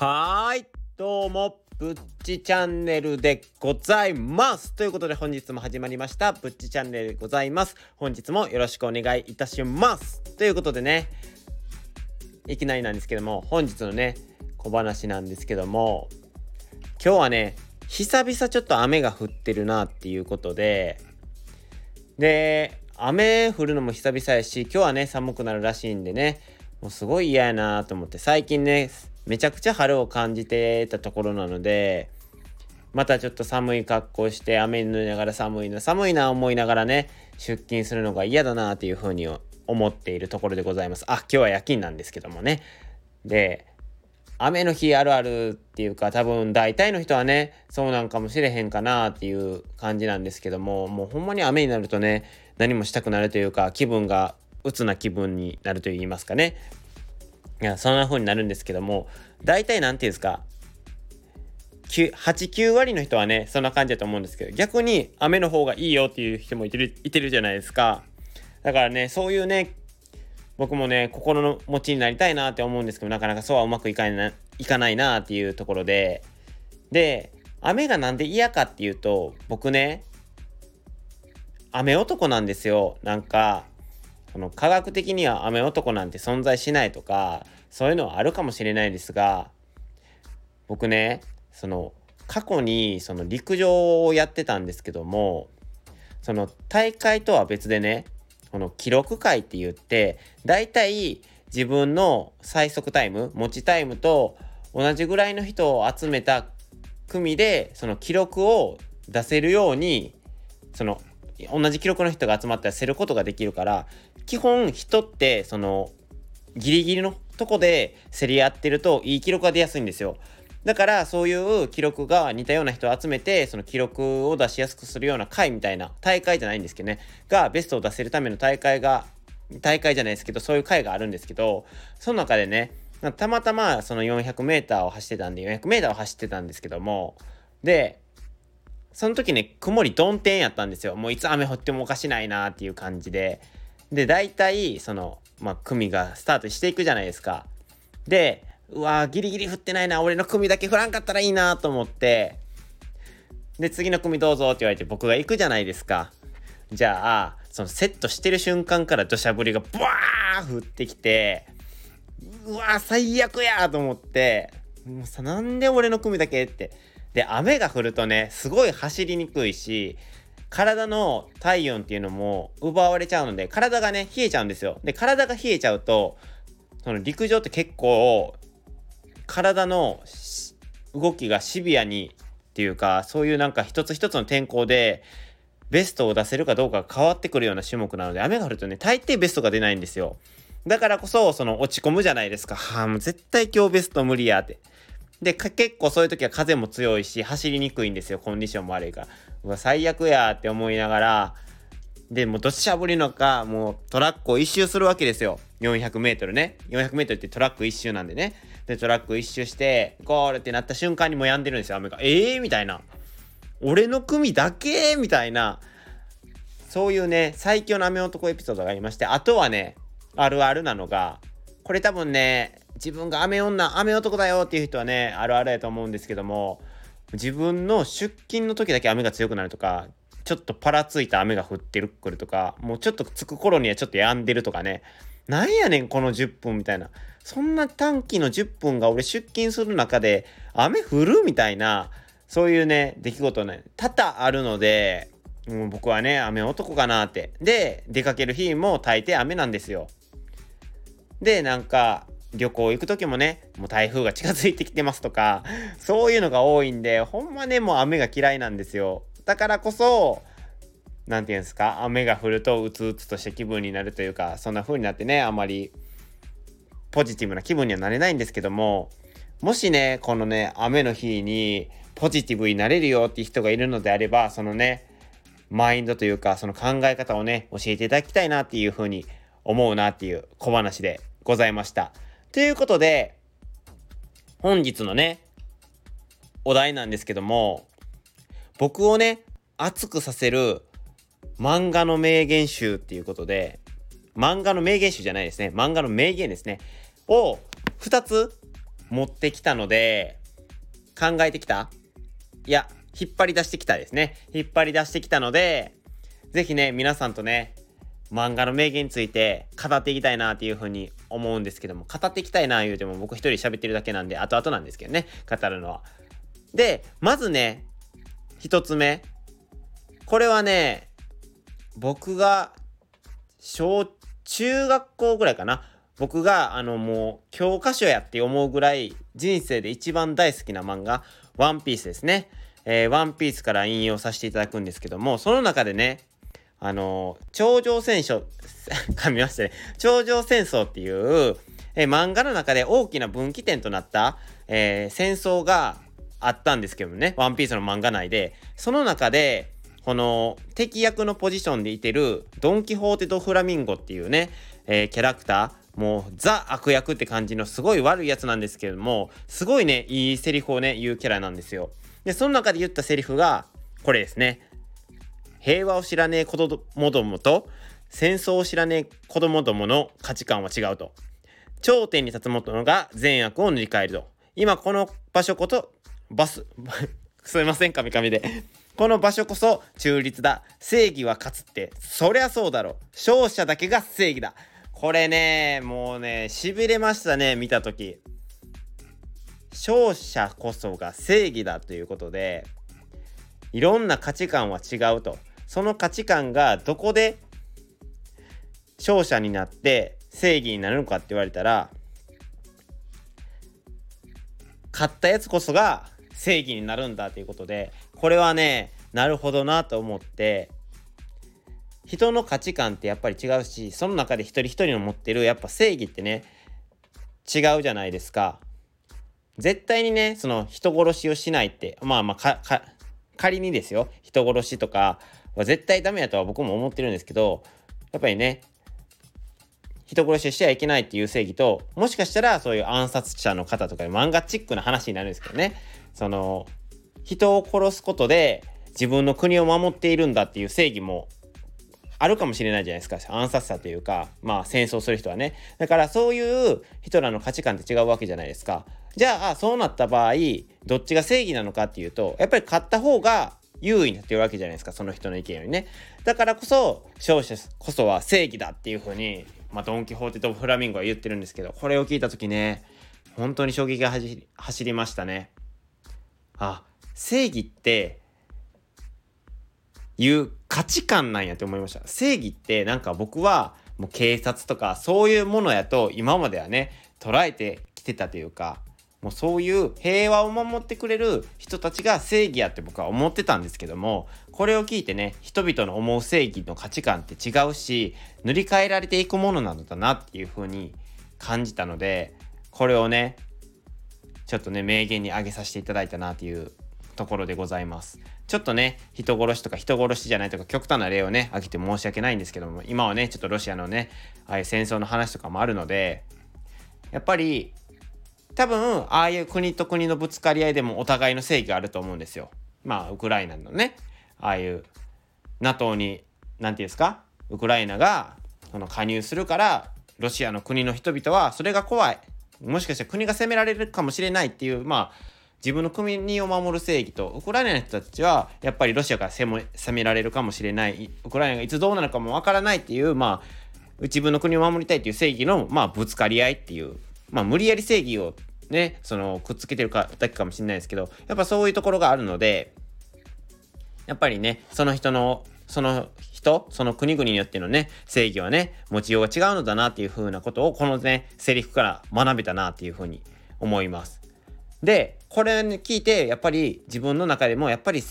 はーい、どうも、ぶっちチャンネルでございます。ということで本日も始まりました、ぶっちチャンネルでございます。本日もよろしくお願いいたします。ということでね、いきなりなんですけども、本日のね、小話なんですけども、今日はね、久々ちょっと雨が降ってるなっていうことで、で、雨降るのも久々やし、今日はね、寒くなるらしいんでね、もうすごい嫌やなと思って、最近ね、めちゃくちゃ春を感じてたところなので、またちょっと寒い格好して雨に濡れながら寒いな、寒いな思いながらね、出勤するのが嫌だなっていうふうに思っているところでございます。あ、今日は夜勤なんですけどもね。で、雨の日あるあるっていうか多分大体の人はねそうなんかもしれへんかなっていう感じなんですけどももうほんまに雨になるとね何もしたくなるというか気分が鬱な気分になると言いますかね、そんな風になるんですけども、大体なんていうんですか、8、9割の人はね、そんな感じだと思うんですけど、逆に雨の方がいいよっていう人もいてる、いてるじゃないですか。だからね、そういうね、僕もね、心の持ちになりたいなって思うんですけど、なかなかそうはうまくいかないいかないなっていうところで、で、雨がなんで嫌かっていうと、僕ね、雨男なんですよ。なんか、その科学的には雨男なんて存在しないとかそういうのはあるかもしれないですが僕ねその過去にその陸上をやってたんですけどもその大会とは別でねこの記録会って言ってだいたい自分の最速タイム持ちタイムと同じぐらいの人を集めた組でその記録を出せるようにその同じ記録の人が集まったらせることができるから基本人ってそのギリギリのとこで競り合ってるといい記録が出やすいんですよ。だからそういう記録が似たような人を集めてその記録を出しやすくするような会みたいな大会じゃないんですけどねがベストを出せるための大会が大会じゃないですけどそういう会があるんですけどその中でねたまたまその 400m を走ってたんで 400m を走ってたんですけどもでその時ね、曇り曇天やったんですよ。もういつ雨降ってもおかしないなっていう感じで。で、大体、その、まあ、組がスタートしていくじゃないですか。で、うわギリギリ降ってないな、俺の組だけ降らんかったらいいなと思って、で、次の組どうぞって言われて僕が行くじゃないですか。じゃあ、そのセットしてる瞬間から土砂降りがブワー降ってきて、うわ最悪やと思って、もうさ、なんで俺の組だけって。で、雨が降るとね、すごい走りにくいし、体の体温っていうのも奪われちゃうので、体がね、冷えちゃうんですよ。で、体が冷えちゃうと、その陸上って結構、体の動きがシビアにっていうか、そういうなんか一つ一つの天候で、ベストを出せるかどうかが変わってくるような種目なので、雨が降るとね、大抵ベストが出ないんですよ。だからこそ、その落ち込むじゃないですか。はあ、もう絶対今日ベスト無理やって。で、結構そういう時は風も強いし、走りにくいんですよ。コンディションも悪いから。うわ、最悪やって思いながら、で、もうどっちゃぶりのか、もうトラックを一周するわけですよ。400メートルね。400メートルってトラック一周なんでね。で、トラック一周して、ゴールってなった瞬間にもう止んでるんですよ、雨が。ええー、みたいな。俺の組だけ？みたいな。そういうね、最強の雨男エピソードがありまして、あとはね、あるあるなのが、これ多分ね、自分が雨女、雨男だよっていう人はね、あるあるやと思うんですけども、自分の出勤の時だけ雨が強くなるとか、ちょっとパラついた雨が降ってるくるとか、もうちょっと着く頃にはちょっと止んでるとかね、なんやねんこの10分みたいな。そんな短期の10分が俺出勤する中で雨降るみたいな、そういうね、出来事ね、多々あるので、もう僕はね、雨男かなって。で、出かける日も大抵雨なんですよ。で、なんか、旅行行く時もね、もう台風が近づいてきてますとか、そういうのが多いんで、ほんまね、もう雨が嫌いなんですよ。だからこそ、何て言うんですか、雨が降るとうつうつとした気分になるというか、そんな風になってね、あまりポジティブな気分にはなれないんですけども、もしね、このね、雨の日にポジティブになれるよっていう人がいるのであれば、そのね、マインドというか、その考え方をね、教えていただきたいなっていう風に思うなっていう小話でございました。ということで、本日のね、お題なんですけども、僕をね、熱くさせる漫画の名言集っていうことで、漫画の名言集じゃないですね。漫画の名言ですね。を2つ持ってきたので、考えてきた？いや、引っ張り出してきたですね。引っ張り出してきたので、ぜひね、皆さんとね、漫画の名言について語っていきたいなっていうふうに思うんですけども、語っていきたいな言うても僕一人喋ってるだけなんで、後々なんですけどね、語るのは。で、まずね、一つ目。これはね、僕が小中学校ぐらいかな。僕があのもう教科書やって思うぐらい人生で一番大好きな漫画、ワンピースですね。えー、ワンピースから引用させていただくんですけども、その中でね、あの、頂上戦争、噛みましたね。頂上戦争っていう、え、漫画の中で大きな分岐点となった、えー、戦争があったんですけどね、ワンピースの漫画内で、その中で、この敵役のポジションでいてるドン・キホーテ・ド・フラミンゴっていうね、えー、キャラクター、もうザ悪役って感じのすごい悪いやつなんですけれども、すごいね、いいセリフをね、言うキャラなんですよ。で、その中で言ったセリフが、これですね。平和を知らねえ子供どもと、戦争を知らねえ子供どもの価値観は違うと。頂点に立つ者が善悪を塗り替えると。今この場所こと、バス、すいません、カミカミで。この場所こそ中立だ。正義は勝つって、そりゃそうだろ。勝者だけが正義だ。これね、もうね、痺れましたね、見たとき。勝者こそが正義だということでいろんな価値観は違うとその価値観がどこで勝者になって正義になるのかって言われたら勝ったやつこそが正義になるんだということでこれはねなるほどなと思って人の価値観ってやっぱり違うしその中で一人一人の持ってるやっぱ正義ってね違うじゃないですか。絶対にね、その人殺しをしないって、まあまあ仮にですよ、人殺しとかは絶対ダメだとは僕も思ってるんですけど、やっぱりね、人殺しをしちゃいけないっていう正義と、もしかしたらそういう暗殺者の方とか漫画チックな話になるんですけどね、その、人を殺すことで自分の国を守っているんだっていう正義もあるかもしれないじゃないですか。暗殺者というかまあ戦争する人はね。だからそういう人らの価値観って違うわけじゃないですか。じゃあそうなった場合どっちが正義なのかっていうとやっぱり勝った方が優位になってるわけじゃないですかその人の意見よりねだからこそ勝者こそは正義だっていうふうにまあドン・キホーテとフラミンゴは言ってるんですけどこれを聞いた時ね本当に衝撃が走りましたねあ正義っていう価値観なんやって思いました。正義ってなんか僕はもう警察とかそういうものやと今まではね捉えてきてたというかもうそういう平和を守ってくれる人たちが正義やって僕は思ってたんですけどもこれを聞いてね人々の思う正義の価値観って違うし塗り替えられていくものなのだなっていう風に感じたのでこれをねちょっとね名言に挙げさせていただいたなっていうところでございます。ちょっとね、人殺しとか人殺しじゃないとか極端な例をね、挙げて申し訳ないんですけども、今はね、ちょっとロシアのね、ああいう戦争の話とかもあるので、やっぱり、多分、ああいう国と国のぶつかり合いでもお互いの正義があると思うんですよ。まあ、ウクライナのね、ああいう NATO に、何て言うんですか、ウクライナがその加入するから、ロシアの国の人々はそれが怖い。もしかしたら国が攻められるかもしれないっていう、まあ、自分の国を守る正義とウクライナの人たちはやっぱりロシアから攻められるかもしれないウクライナがいつどうなるかもわからないっていうまあ自分の国を守りたいっていう正義のまあぶつかり合いっていうまあ無理やり正義をねそのくっつけてるかだけかもしれないですけどやっぱそういうところがあるのでやっぱりねその人のその人その国々によってのね正義はね持ちようが違うのだなっていうふうなことをこのねセリフから学べたなっていうふうに思います。で、これ聞いて、やっぱり自分の中でも、やっぱり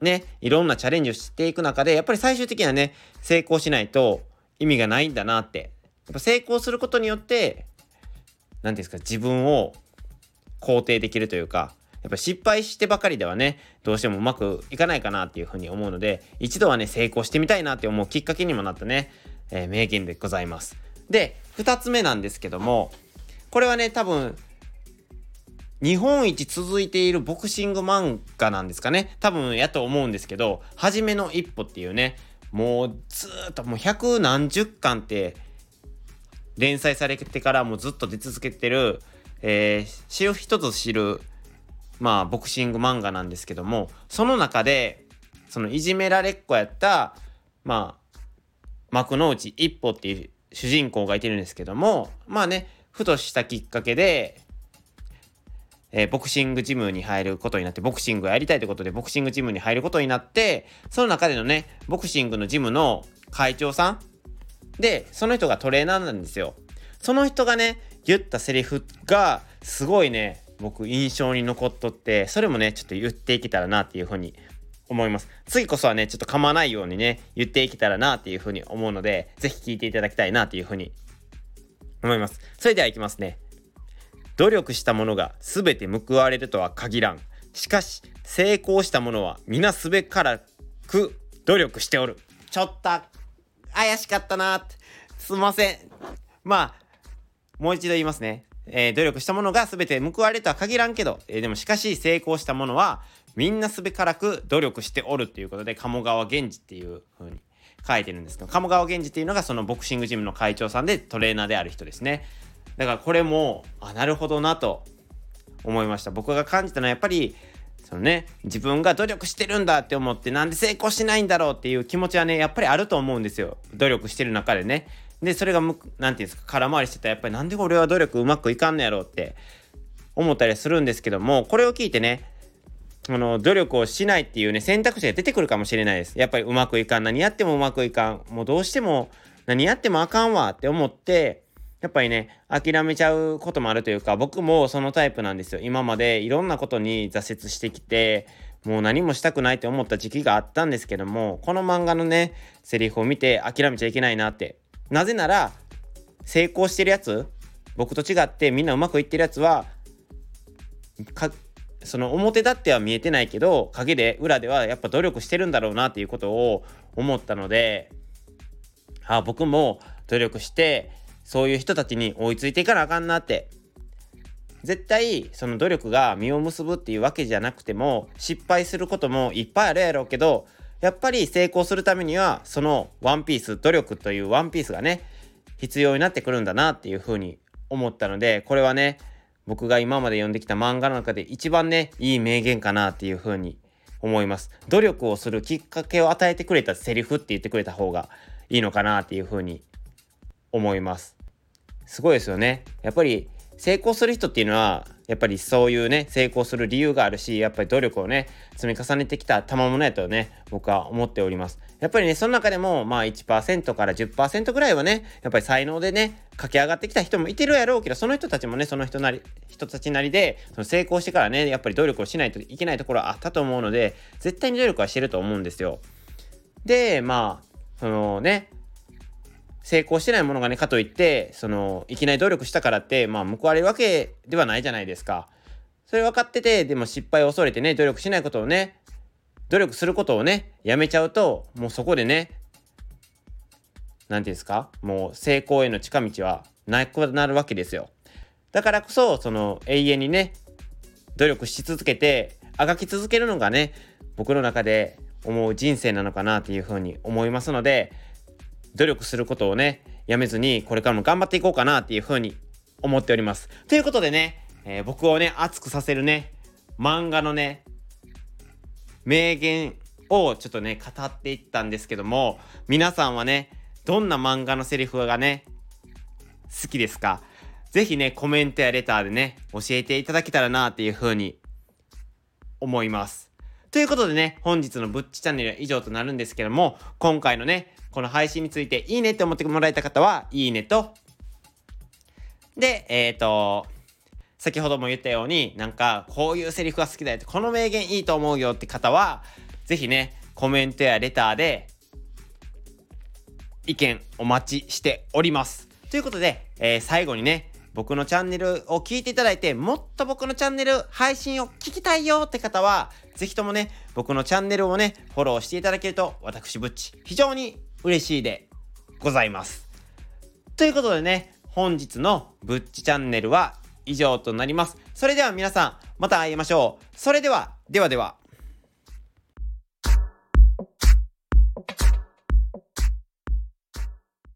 ね、いろんなチャレンジをしていく中で、やっぱり最終的にはね、成功しないと意味がないんだなって。やっぱ成功することによって、何ですか、自分を肯定できるというか、やっぱ失敗してばかりではね、どうしてもうまくいかないかなっていうふうに思うので、一度はね、成功してみたいなって思うきっかけにもなったね、えー、名言でございます。で、2つ目なんですけども、これはね、多分、日本一続いているボクシング漫画なんですかね。多分やと思うんですけど、はじめの一歩っていうね、もうずっともう百何十巻って連載されてからもずっと出続けてる、えー、知る人ぞ知る、まあ、ボクシング漫画なんですけども、その中で、そのいじめられっ子やった、まあ、幕の内一歩っていう主人公がいてるんですけども、まあね、ふとしたきっかけで、えー、ボクシングジムに入ることになって、ボクシングやりたいということで、ボクシングジムに入ることになって、その中でのね、ボクシングのジムの会長さんで、その人がトレーナーなんですよ。その人がね、言ったセリフが、すごいね、僕印象に残っとって、それもね、ちょっと言っていけたらなっていうふうに思います。次こそはね、ちょっと噛まないようにね、言っていけたらなっていうふうに思うので、ぜひ聞いていただきたいなっていうふうに思います。それではいきますね。努力したものが全て報われるとは限らん。しかし、成功したものは皆すべからく努力しておる。ちょっと、怪しかったな。すいません。まあ、もう一度言いますね。えー、努力したものが全て報われるとは限らんけど、えー、でもしかし成功したものはみんなすべからく努力しておるっていうことで、鴨川源氏っていう風に書いてるんですけど、鴨川源氏っていうのがそのボクシングジムの会長さんでトレーナーである人ですね。だからこれもあなるほどなと思いました僕が感じたのはやっぱりそのね自分が努力してるんだって思ってなんで成功しないんだろうっていう気持ちはねやっぱりあると思うんですよ。努力してる中でね。でそれが何て言うんですか空回りしてたらやっぱりなんで俺は努力うまくいかんのやろうって思ったりするんですけどもこれを聞いてねあの努力をしないっていうね選択肢が出てくるかもしれないです。やっぱりうまくいかん。何やってもうまくいかん。もうどうしても何やってもあかんわって思ってやっぱりね、諦めちゃうこともあるというか、僕もそのタイプなんですよ。今までいろんなことに挫折してきて、もう何もしたくないって思った時期があったんですけども、この漫画のね、セリフを見て諦めちゃいけないなって。なぜなら、成功してるやつ、僕と違ってみんなうまくいってるやつは、その表立っては見えてないけど陰で裏ではやっぱ努力してるんだろうなっていうことを思ったのであ僕も努力してそういう人たちに追いついていかなあかんなって。絶対その努力が実を結ぶっていうわけじゃなくても失敗することもいっぱいあるやろうけどやっぱり成功するためにはそのワンピース努力というワンピースがね必要になってくるんだなっていうふうに思ったのでこれはね僕が今まで読んできた漫画の中で一番ねいい名言かなっていうふうに思います。努力をするきっかけを与えてくれたセリフって言ってくれた方がいいのかなっていうふうに思います。すごいですよね。やっぱり成功する人っていうのはやっぱりそういうね成功する理由があるしやっぱり努力をね積み重ねてきた賜物やとね僕は思っておりますやっぱりねその中でもまあ1%から10%ぐらいはねやっぱり才能でね駆け上がってきた人もいてるやろうけどその人たちもねその人なり人たちなりでその成功してからねやっぱり努力をしないといけないところはあったと思うので絶対に努力はしてると思うんですよでまあそのね成功してないものがねかといってそのいきなり努力したからってまあ報われるわけではないじゃないですか。それ分かっててでも失敗を恐れてね努力しないことをね努力することをねやめちゃうともうそこでね何て言うんですか？もう成功への近道はなくなるわけですよ。だからこそその永遠にね努力し続けてあがき続けるのがね僕の中で思う人生なのかなっていうふうに思いますので努力することをね、やめずに、これからも頑張っていこうかなっていうふうに思っております。ということでね、えー、僕をね、熱くさせるね、漫画のね、名言をちょっとね、語っていったんですけども、皆さんはね、どんな漫画のセリフがね、好きですか？ぜひね、コメントやレターでね、教えていただけたらなっていうふうに思います。ということでね、本日のぶっちチャンネルは以上となるんですけども、今回のね、この配信についていいねって思ってもらえた方は、いいねと、で、えっ、ー、と、先ほども言ったように、なんか、こういうセリフが好きだよって、この名言いいと思うよって方は、ぜひね、コメントやレターで、意見お待ちしております。ということで、えー、最後にね、僕のチャンネルを聞いていただいて、もっと僕のチャンネル配信を聞きたいよって方は、ぜひともね、僕のチャンネルをね、フォローしていただけると、私、ぶっち、非常に嬉しいでございます。ということでね、本日のぶっちチャンネルは以上となります。それでは皆さん、また会いましょう。それでは、ではでは。